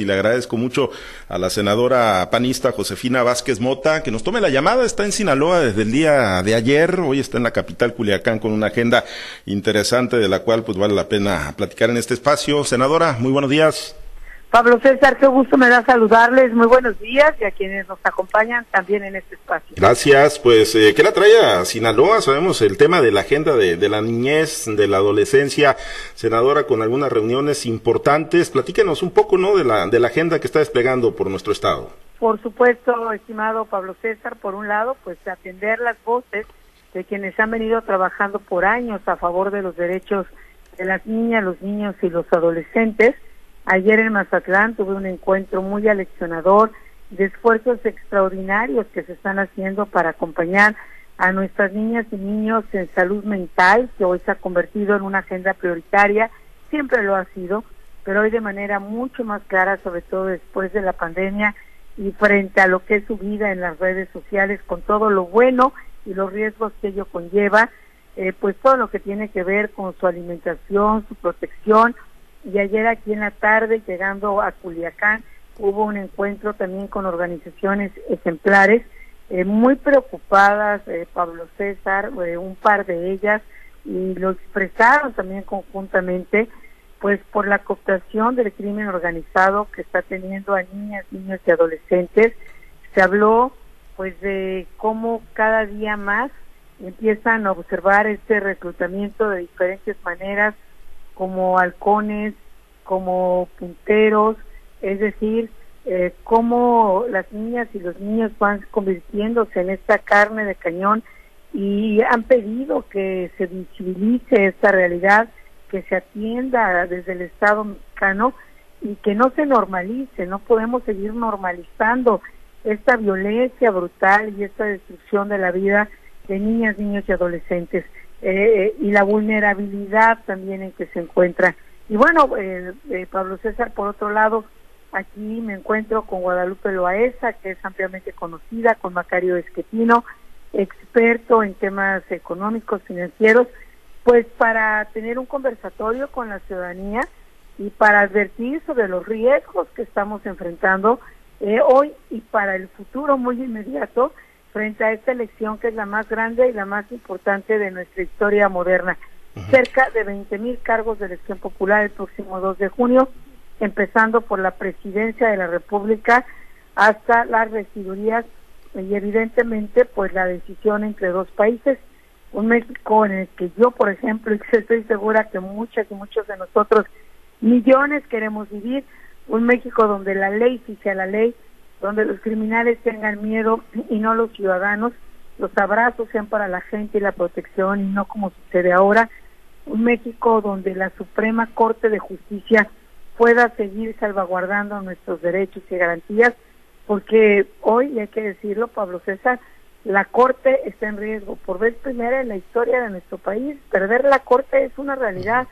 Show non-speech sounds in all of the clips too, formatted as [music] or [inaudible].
y le agradezco mucho a la senadora panista Josefina Vázquez Mota que nos tome la llamada. Está en Sinaloa desde el día de ayer. Hoy está en la capital Culiacán con una agenda interesante de la cual pues vale la pena platicar en este espacio. Senadora, muy buenos días. Pablo César, qué gusto me da saludarles. Muy buenos días y a quienes nos acompañan también en este espacio. Gracias. Pues, eh, ¿qué la trae a Sinaloa? Sabemos el tema de la agenda de, de, la niñez, de la adolescencia. Senadora, con algunas reuniones importantes. Platíquenos un poco, ¿no?, de la, de la agenda que está desplegando por nuestro Estado. Por supuesto, estimado Pablo César, por un lado, pues atender las voces de quienes han venido trabajando por años a favor de los derechos de las niñas, los niños y los adolescentes Ayer en Mazatlán tuve un encuentro muy aleccionador de esfuerzos extraordinarios que se están haciendo para acompañar a nuestras niñas y niños en salud mental, que hoy se ha convertido en una agenda prioritaria, siempre lo ha sido, pero hoy de manera mucho más clara, sobre todo después de la pandemia y frente a lo que es su vida en las redes sociales, con todo lo bueno y los riesgos que ello conlleva, eh, pues todo lo que tiene que ver con su alimentación, su protección, y ayer aquí en la tarde, llegando a Culiacán, hubo un encuentro también con organizaciones ejemplares, eh, muy preocupadas, eh, Pablo César, eh, un par de ellas, y lo expresaron también conjuntamente, pues por la cooptación del crimen organizado que está teniendo a niñas, niños y adolescentes. Se habló pues de cómo cada día más empiezan a observar este reclutamiento de diferentes maneras como halcones, como punteros, es decir, eh, cómo las niñas y los niños van convirtiéndose en esta carne de cañón y han pedido que se visibilice esta realidad, que se atienda desde el Estado mexicano y que no se normalice, no podemos seguir normalizando esta violencia brutal y esta destrucción de la vida de niñas, niños y adolescentes. Eh, y la vulnerabilidad también en que se encuentra. Y bueno, eh, eh, Pablo César, por otro lado, aquí me encuentro con Guadalupe Loaesa, que es ampliamente conocida, con Macario Esquetino, experto en temas económicos, financieros, pues para tener un conversatorio con la ciudadanía y para advertir sobre los riesgos que estamos enfrentando hoy y para el futuro muy inmediato frente a esta elección que es la más grande y la más importante de nuestra historia moderna. Cerca de 20 mil cargos de elección popular el próximo 2 de junio, empezando por la presidencia de la República hasta las residurías y evidentemente pues la decisión entre dos países, un México en el que yo por ejemplo [laughs] estoy segura que muchas y muchos de nosotros millones queremos vivir, un México donde la ley si sea la ley, donde los criminales tengan miedo y no los ciudadanos, los abrazos sean para la gente y la protección y no como sucede ahora, un México donde la Suprema Corte de Justicia pueda seguir salvaguardando nuestros derechos y garantías, porque hoy, hay que decirlo, Pablo César, la Corte está en riesgo. Por vez primera en la historia de nuestro país, perder la Corte es una realidad.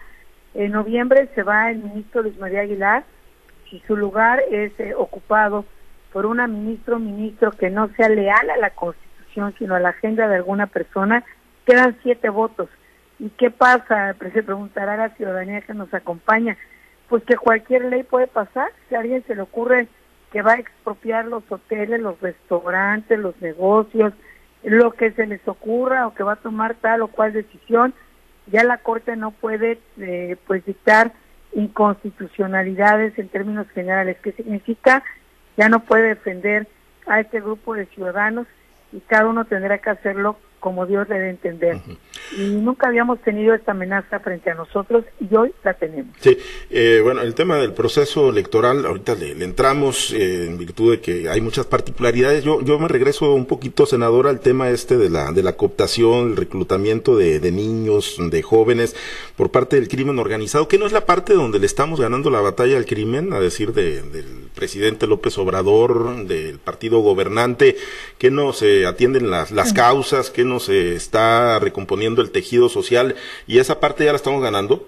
En noviembre se va el ministro Luis María Aguilar y su lugar es eh, ocupado por una ministro o ministro que no sea leal a la Constitución, sino a la agenda de alguna persona, quedan siete votos. ¿Y qué pasa? [laughs] Se preguntará la ciudadanía que nos acompaña. Pues que cualquier ley puede pasar. Si a alguien se le ocurre que va a expropiar los hoteles, los restaurantes, los negocios, lo que se les ocurra o que va a tomar tal o cual decisión, ya la Corte no puede eh, pues dictar inconstitucionalidades en términos generales. ¿Qué significa? Ya no puede defender a este grupo de ciudadanos y cada uno tendrá que hacerlo como Dios debe entender. Y nunca habíamos tenido esta amenaza frente a nosotros y hoy la tenemos. Sí, eh, bueno, el tema del proceso electoral, ahorita le, entramos eh, en virtud de que hay muchas particularidades. Yo, yo me regreso un poquito, senadora, al tema este de la, de la cooptación, el reclutamiento de, de niños, de jóvenes por parte del crimen organizado, que no es la parte donde le estamos ganando la batalla al crimen, a decir de, del presidente López Obrador, del partido gobernante, que no se atienden las, las causas, que no se está recomponiendo el tejido social y esa parte ya la estamos ganando?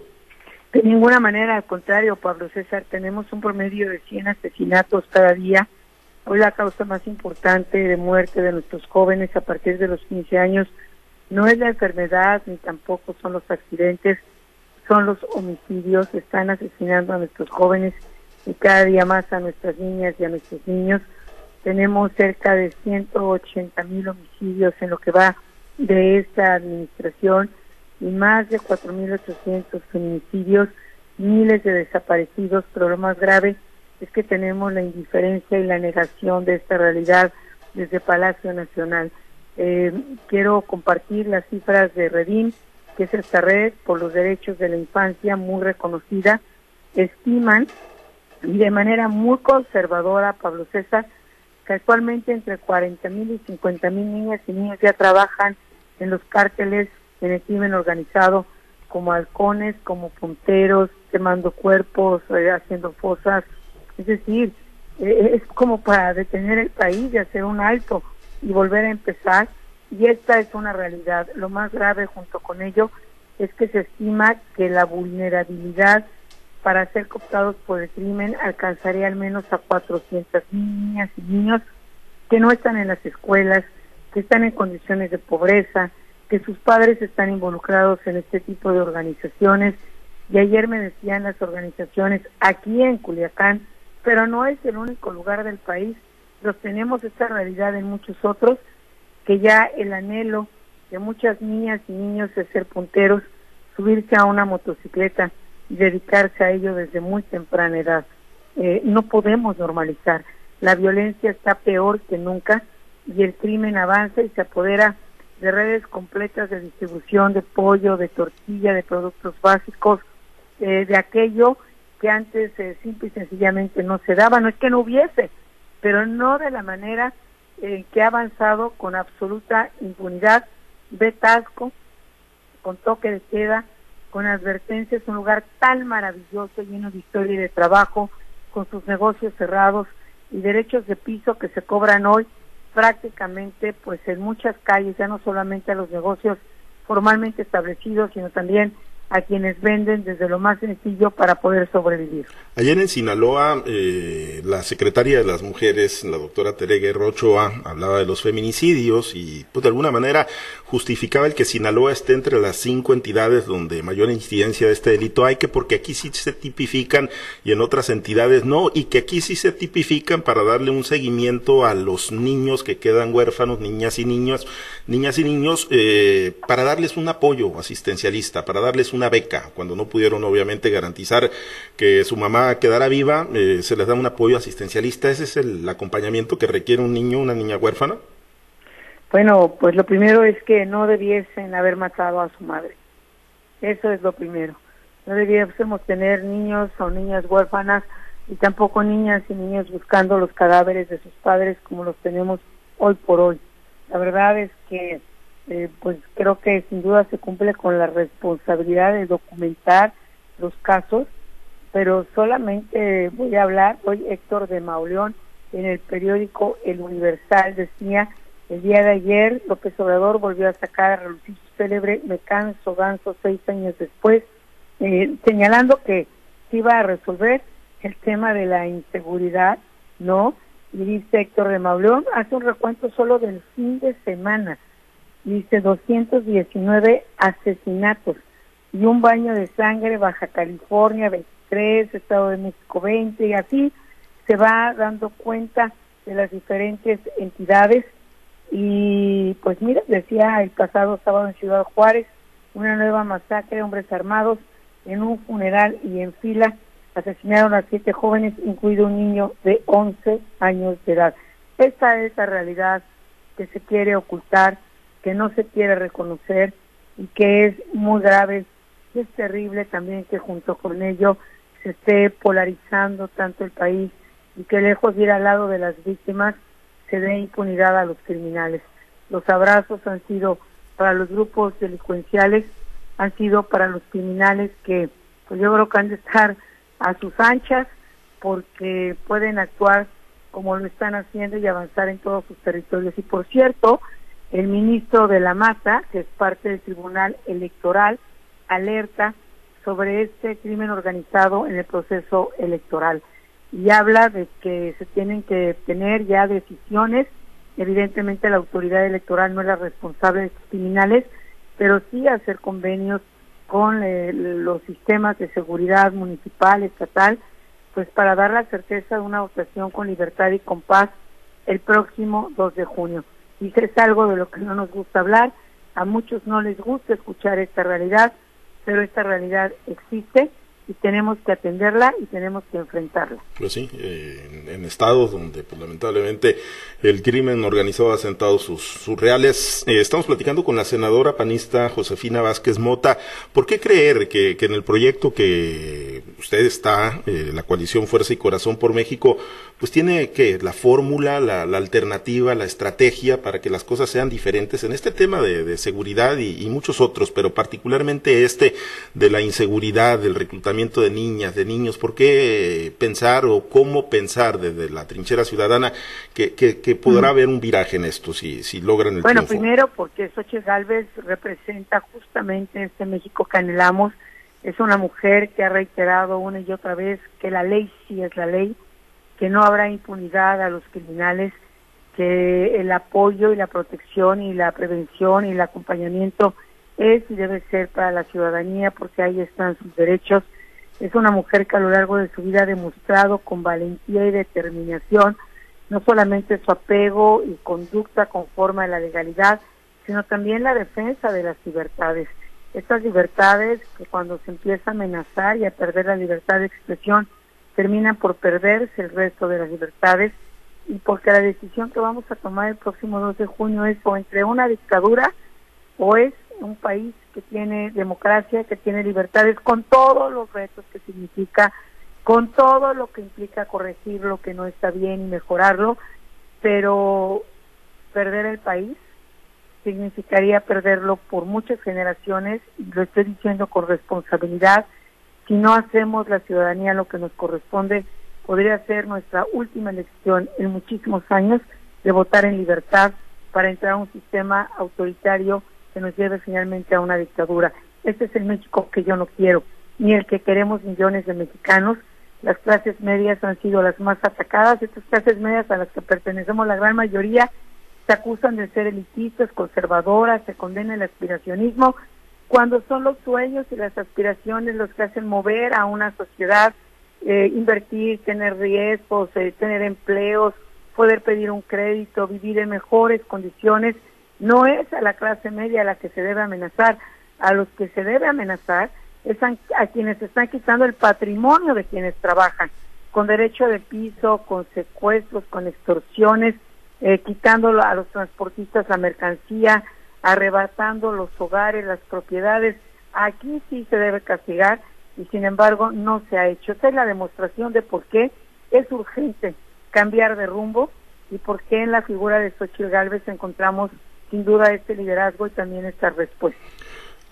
De ninguna manera, al contrario, Pablo César, tenemos un promedio de 100 asesinatos cada día. Hoy la causa más importante de muerte de nuestros jóvenes a partir de los 15 años no es la enfermedad ni tampoco son los accidentes, son los homicidios, están asesinando a nuestros jóvenes y cada día más a nuestras niñas y a nuestros niños. Tenemos cerca de 180 mil homicidios en lo que va de esta administración y más de 4.800 feminicidios, miles de desaparecidos, pero lo más grave es que tenemos la indiferencia y la negación de esta realidad desde Palacio Nacional. Eh, quiero compartir las cifras de Redim, que es esta red por los derechos de la infancia muy reconocida. Estiman, y de manera muy conservadora, Pablo César, que actualmente entre 40 mil y 50 mil niñas y niños ya trabajan en los cárteles en el crimen organizado como halcones, como punteros, quemando cuerpos, eh, haciendo fosas. Es decir, eh, es como para detener el país y hacer un alto y volver a empezar. Y esta es una realidad. Lo más grave junto con ello es que se estima que la vulnerabilidad para ser cooptados por el crimen alcanzaría al menos a 400 niñas y niños que no están en las escuelas, que están en condiciones de pobreza, que sus padres están involucrados en este tipo de organizaciones. Y ayer me decían las organizaciones aquí en Culiacán, pero no es el único lugar del país los tenemos esta realidad en muchos otros, que ya el anhelo de muchas niñas y niños de ser punteros, subirse a una motocicleta y dedicarse a ello desde muy temprana edad. Eh, no podemos normalizar. La violencia está peor que nunca y el crimen avanza y se apodera de redes completas de distribución de pollo, de tortilla, de productos básicos, eh, de aquello que antes eh, simple y sencillamente no se daba. No es que no hubiese, pero no de la manera en que ha avanzado con absoluta impunidad, de Tasco, con toque de queda, con advertencias, un lugar tan maravilloso, lleno de historia y de trabajo, con sus negocios cerrados y derechos de piso que se cobran hoy prácticamente pues en muchas calles, ya no solamente a los negocios formalmente establecidos, sino también a quienes venden desde lo más sencillo para poder sobrevivir. Ayer en Sinaloa, eh, la secretaria de las mujeres, la doctora Tere Rochoa, hablaba de los feminicidios y pues de alguna manera justificaba el que Sinaloa esté entre las cinco entidades donde mayor incidencia de este delito hay, que porque aquí sí se tipifican y en otras entidades no, y que aquí sí se tipifican para darle un seguimiento a los niños que quedan huérfanos, niñas y niños, niñas y niños, eh, para darles un apoyo asistencialista, para darles una beca, cuando no pudieron obviamente garantizar que su mamá quedara viva, eh, se les da un apoyo asistencialista, ese es el acompañamiento que requiere un niño, una niña huérfana. Bueno, pues lo primero es que no debiesen haber matado a su madre. Eso es lo primero. No debiésemos tener niños o niñas huérfanas y tampoco niñas y niños buscando los cadáveres de sus padres como los tenemos hoy por hoy. La verdad es que eh, pues creo que sin duda se cumple con la responsabilidad de documentar los casos, pero solamente voy a hablar, hoy Héctor de Mauleón en el periódico El Universal decía el día de ayer López Obrador volvió a sacar a relucir su célebre Me canso ganso seis años después, eh, señalando que iba a resolver el tema de la inseguridad, ¿no? Y dice Héctor de Mauleón, hace un recuento solo del fin de semana, dice 219 asesinatos y un baño de sangre, Baja California 23, Estado de México 20, y así se va dando cuenta de las diferentes entidades. Y pues mira, decía el pasado sábado en Ciudad Juárez, una nueva masacre, hombres armados en un funeral y en fila asesinaron a siete jóvenes, incluido un niño de 11 años de edad. Esta es la realidad que se quiere ocultar, que no se quiere reconocer y que es muy grave. Es terrible también que junto con ello se esté polarizando tanto el país y que lejos de ir al lado de las víctimas, se dé impunidad a los criminales. Los abrazos han sido para los grupos delincuenciales, han sido para los criminales que pues yo creo que han de estar a sus anchas porque pueden actuar como lo están haciendo y avanzar en todos sus territorios. Y por cierto, el ministro de la Mata, que es parte del Tribunal Electoral, alerta sobre este crimen organizado en el proceso electoral y habla de que se tienen que tener ya decisiones. Evidentemente la autoridad electoral no es la responsable de estos criminales, pero sí hacer convenios con eh, los sistemas de seguridad municipal, estatal, pues para dar la certeza de una votación con libertad y con paz el próximo 2 de junio. Y es algo de lo que no nos gusta hablar, a muchos no les gusta escuchar esta realidad, pero esta realidad existe y tenemos que atenderla y tenemos que enfrentarla. Pues sí, eh, en, estados donde pues, lamentablemente el crimen organizado ha sentado sus, reales. Eh, estamos platicando con la senadora panista Josefina Vázquez Mota. ¿Por qué creer que en el proyecto que usted está, eh, la coalición Fuerza y Corazón por México, pues tiene que la fórmula, la, la, alternativa, la estrategia para que las cosas sean diferentes en este tema de, de seguridad y, y muchos otros, pero particularmente este de la inseguridad, del reclutamiento de niñas, de niños, ¿por qué pensar o cómo pensar desde la trinchera ciudadana que, que, podrá haber un viraje en esto si, si logran el Bueno, primero porque Xochitl Galvez representa justamente este México que anhelamos. Es una mujer que ha reiterado una y otra vez que la ley sí es la ley, que no habrá impunidad a los criminales, que el apoyo y la protección y la prevención y el acompañamiento es y debe ser para la ciudadanía porque ahí están sus derechos es una mujer que a lo largo de su vida ha demostrado con valentía y determinación no solamente su apego y conducta conforme a la legalidad, sino también la defensa de las libertades. Estas libertades que cuando se empieza a amenazar y a perder la libertad de expresión, terminan por perderse el resto de las libertades y porque la decisión que vamos a tomar el próximo 2 de junio es o entre una dictadura o es un país que tiene democracia, que tiene libertades, con todos los retos que significa, con todo lo que implica corregir lo que no está bien y mejorarlo, pero perder el país significaría perderlo por muchas generaciones, y lo estoy diciendo con responsabilidad, si no hacemos la ciudadanía lo que nos corresponde, podría ser nuestra última elección en muchísimos años de votar en libertad para entrar a un sistema autoritario que nos lleve finalmente a una dictadura. Este es el México que yo no quiero, ni el que queremos millones de mexicanos. Las clases medias han sido las más atacadas. Estas clases medias a las que pertenecemos la gran mayoría se acusan de ser elitistas, conservadoras, se condena el aspiracionismo, cuando son los sueños y las aspiraciones los que hacen mover a una sociedad, eh, invertir, tener riesgos, eh, tener empleos, poder pedir un crédito, vivir en mejores condiciones no es a la clase media a la que se debe amenazar, a los que se debe amenazar es a, quienes están quitando el patrimonio de quienes trabajan, con derecho de piso, con secuestros, con extorsiones, eh, quitándolo a los transportistas la mercancía, arrebatando los hogares, las propiedades. Aquí sí se debe castigar y sin embargo no se ha hecho. Esta es la demostración de por qué es urgente cambiar de rumbo y por qué en la figura de Xochitl Galvez encontramos sin duda este liderazgo y también esta respuesta.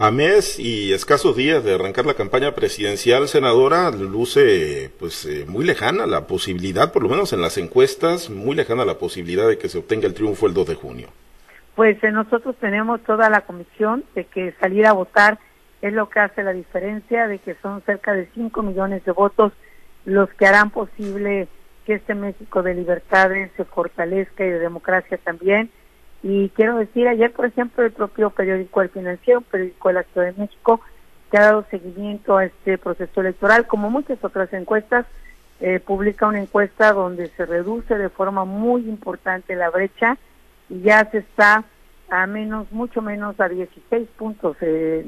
A mes y escasos días de arrancar la campaña presidencial, senadora, luce pues eh, muy lejana la posibilidad, por lo menos en las encuestas, muy lejana la posibilidad de que se obtenga el triunfo el 2 de junio. Pues eh, nosotros tenemos toda la comisión de que salir a votar es lo que hace la diferencia, de que son cerca de 5 millones de votos los que harán posible que este México de libertades se fortalezca y de democracia también y quiero decir, ayer, por ejemplo, el propio periódico El Financiero, periódico de la de México, que ha dado seguimiento a este proceso electoral, como muchas otras encuestas, eh, publica una encuesta donde se reduce de forma muy importante la brecha y ya se está a menos, mucho menos a 16 puntos. Eh,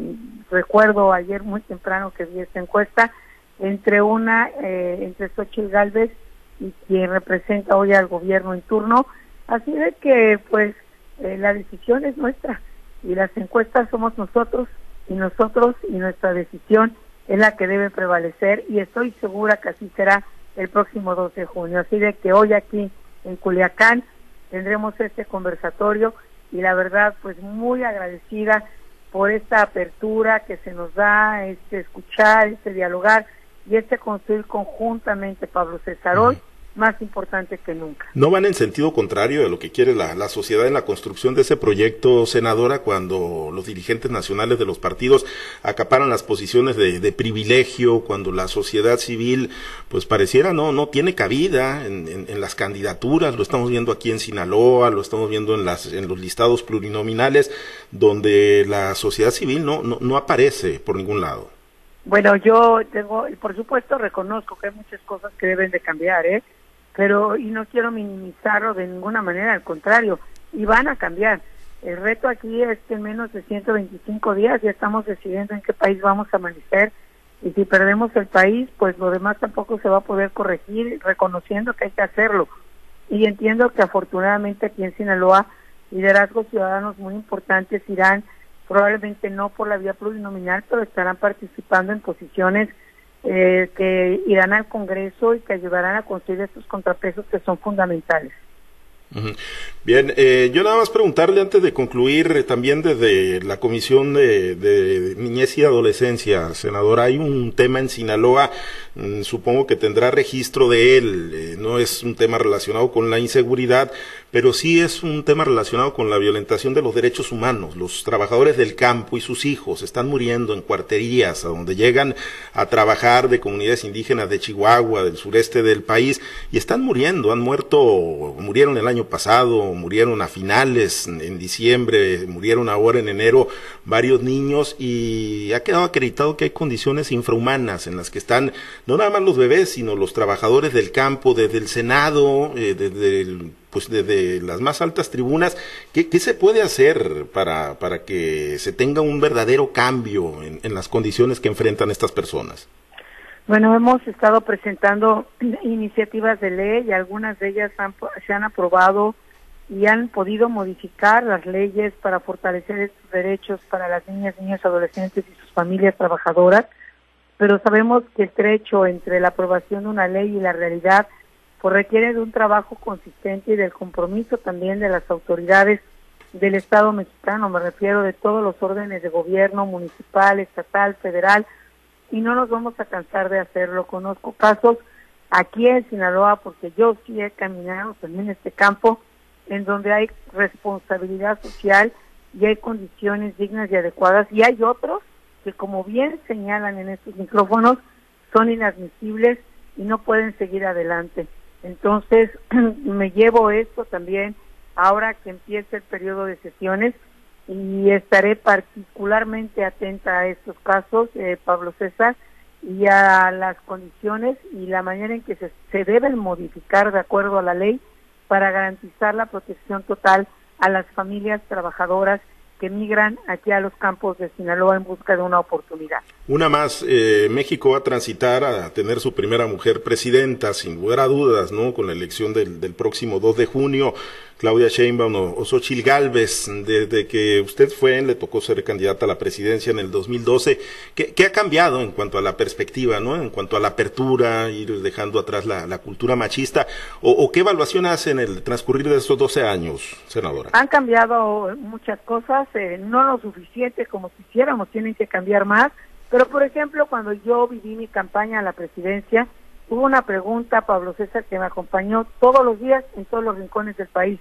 recuerdo ayer muy temprano que vi esta encuesta entre una, eh, entre Xochitl Galvez y quien representa hoy al gobierno en turno. Así de que, pues, eh, la decisión es nuestra y las encuestas somos nosotros y nosotros y nuestra decisión es la que debe prevalecer y estoy segura que así será el próximo 12 de junio. Así de que hoy aquí en Culiacán tendremos este conversatorio y la verdad pues muy agradecida por esta apertura que se nos da, este escuchar, este dialogar y este construir conjuntamente Pablo César hoy más importante que nunca. ¿No van en sentido contrario de lo que quiere la, sociedad en la construcción de ese proyecto, senadora, cuando los dirigentes nacionales de los partidos acaparan las posiciones de, privilegio, cuando la sociedad civil, pues pareciera no, no tiene cabida en, las candidaturas, lo estamos viendo aquí en Sinaloa, lo estamos viendo en, las, en los listados plurinominales, donde la sociedad civil no, no, no aparece por ningún lado? Bueno, yo tengo, por supuesto, reconozco que hay muchas cosas que deben de cambiar, ¿eh? Pero, y no quiero minimizarlo de ninguna manera, al contrario, y van a cambiar. El reto aquí es que en menos de 125 días ya estamos decidiendo en qué país vamos a amanecer y si perdemos el país, pues lo demás tampoco se va a poder corregir, reconociendo que hay que hacerlo. Y entiendo que afortunadamente aquí en Sinaloa liderazgos ciudadanos muy importantes irán probablemente no por la vía plurinominal, pero estarán participando en posiciones eh, que irán al Congreso y que ayudarán a construir estos contrapesos que son fundamentales. Bien, eh, yo nada más preguntarle antes de concluir eh, también desde la Comisión de, Niñez y Adolescencia, senador, hay un tema en Sinaloa, mm, supongo que tendrá registro de él, eh, no es un tema relacionado con la inseguridad, pero sí es un tema relacionado con la violentación de los derechos humanos. Los trabajadores del campo y sus hijos están muriendo en cuarterías, a donde llegan a trabajar de comunidades indígenas de Chihuahua, del sureste del país, y están muriendo, han muerto, murieron el año pasado, murieron a finales, en diciembre, murieron ahora en enero varios niños, y ha quedado acreditado que hay condiciones infrahumanas en las que están no nada más los bebés, sino los trabajadores del campo, desde el Senado, eh, desde el pues desde las más altas tribunas, ¿qué, se puede hacer para, para que se tenga un verdadero cambio en, en las condiciones que enfrentan estas personas? Bueno, hemos estado presentando iniciativas de ley y algunas de ellas han, se han aprobado y han podido modificar las leyes para fortalecer estos derechos para las niñas, niños, adolescentes y sus familias trabajadoras, pero sabemos que el trecho entre la aprobación de una ley y la realidad pues requiere de un trabajo consistente y del compromiso también de las autoridades del Estado mexicano, me refiero de todos los órdenes de gobierno, municipal, estatal, federal, y no nos vamos a cansar de hacerlo. Conozco casos aquí en Sinaloa, porque yo sí he caminado también en este campo, en donde hay responsabilidad social y hay condiciones dignas y adecuadas, y hay otros que, como bien señalan en estos micrófonos, son inadmisibles y no pueden seguir adelante. Entonces, [clears throat] me llevo esto también ahora que empiece el periodo de sesiones y estaré particularmente atenta a estos casos, eh, Pablo César, y a las condiciones y la manera en que se, se deben modificar de acuerdo a la ley para garantizar la protección total a las familias trabajadoras que migran aquí a los campos de Sinaloa en busca de una oportunidad. Una más, eh, México va a transitar a tener su primera mujer presidenta, sin lugar a dudas, ¿no? Con la elección del, del próximo 2 de junio. Claudia Sheinbaum o, o Xochitl Galvez, desde que usted fue, le tocó ser candidata a la presidencia en el 2012. ¿Qué, qué ha cambiado en cuanto a la perspectiva, ¿no? En cuanto a la apertura, ir dejando atrás la, la cultura machista? O, qué evaluación hace en el transcurrir de estos 12 años, senadora? Han cambiado muchas cosas, eh, no lo suficiente como quisiéramos, tienen que cambiar más. Pero, por ejemplo, cuando yo viví mi campaña a la presidencia, hubo una pregunta, Pablo César, que me acompañó todos los días en todos los rincones del país.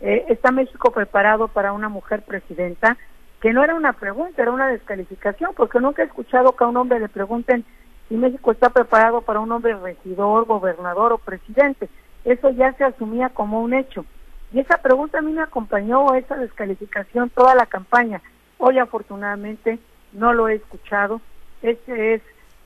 Eh, ¿Está México preparado para una mujer presidenta? Que no era una pregunta, era una descalificación, porque nunca he escuchado que a un hombre le pregunten si México está preparado para un hombre regidor, gobernador o presidente. Eso ya se asumía como un hecho. Y esa pregunta a mí me acompañó, esa descalificación, toda la campaña. Hoy afortunadamente no lo he escuchado. Este es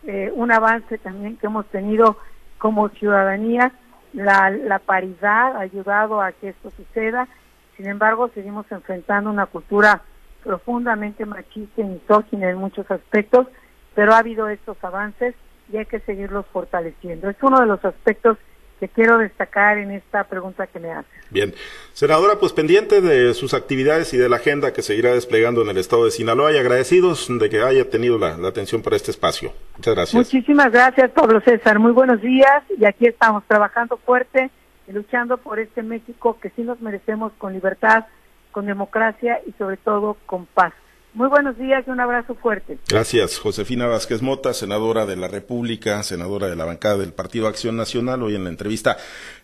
eh, un avance también que hemos tenido como ciudadanía. La, la paridad ha ayudado a que esto suceda. Sin embargo, seguimos enfrentando una cultura profundamente machista y misógina en muchos aspectos, pero ha habido estos avances y hay que seguirlos fortaleciendo. Es uno de los aspectos que quiero destacar en esta pregunta que me hace. Bien, senadora, pues pendiente de sus actividades y de la agenda que seguirá desplegando en el estado de Sinaloa y agradecidos de que haya tenido la, la atención para este espacio. Muchas gracias. Muchísimas gracias, Pablo César. Muy buenos días y aquí estamos trabajando fuerte y luchando por este México que sí nos merecemos con libertad, con democracia y sobre todo con paz. Muy buenos días y un abrazo fuerte. Gracias, Josefina Vázquez Mota, senadora de la República, senadora de la bancada del Partido Acción Nacional, hoy en la entrevista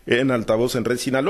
en Altavoz en Red Sinaloa.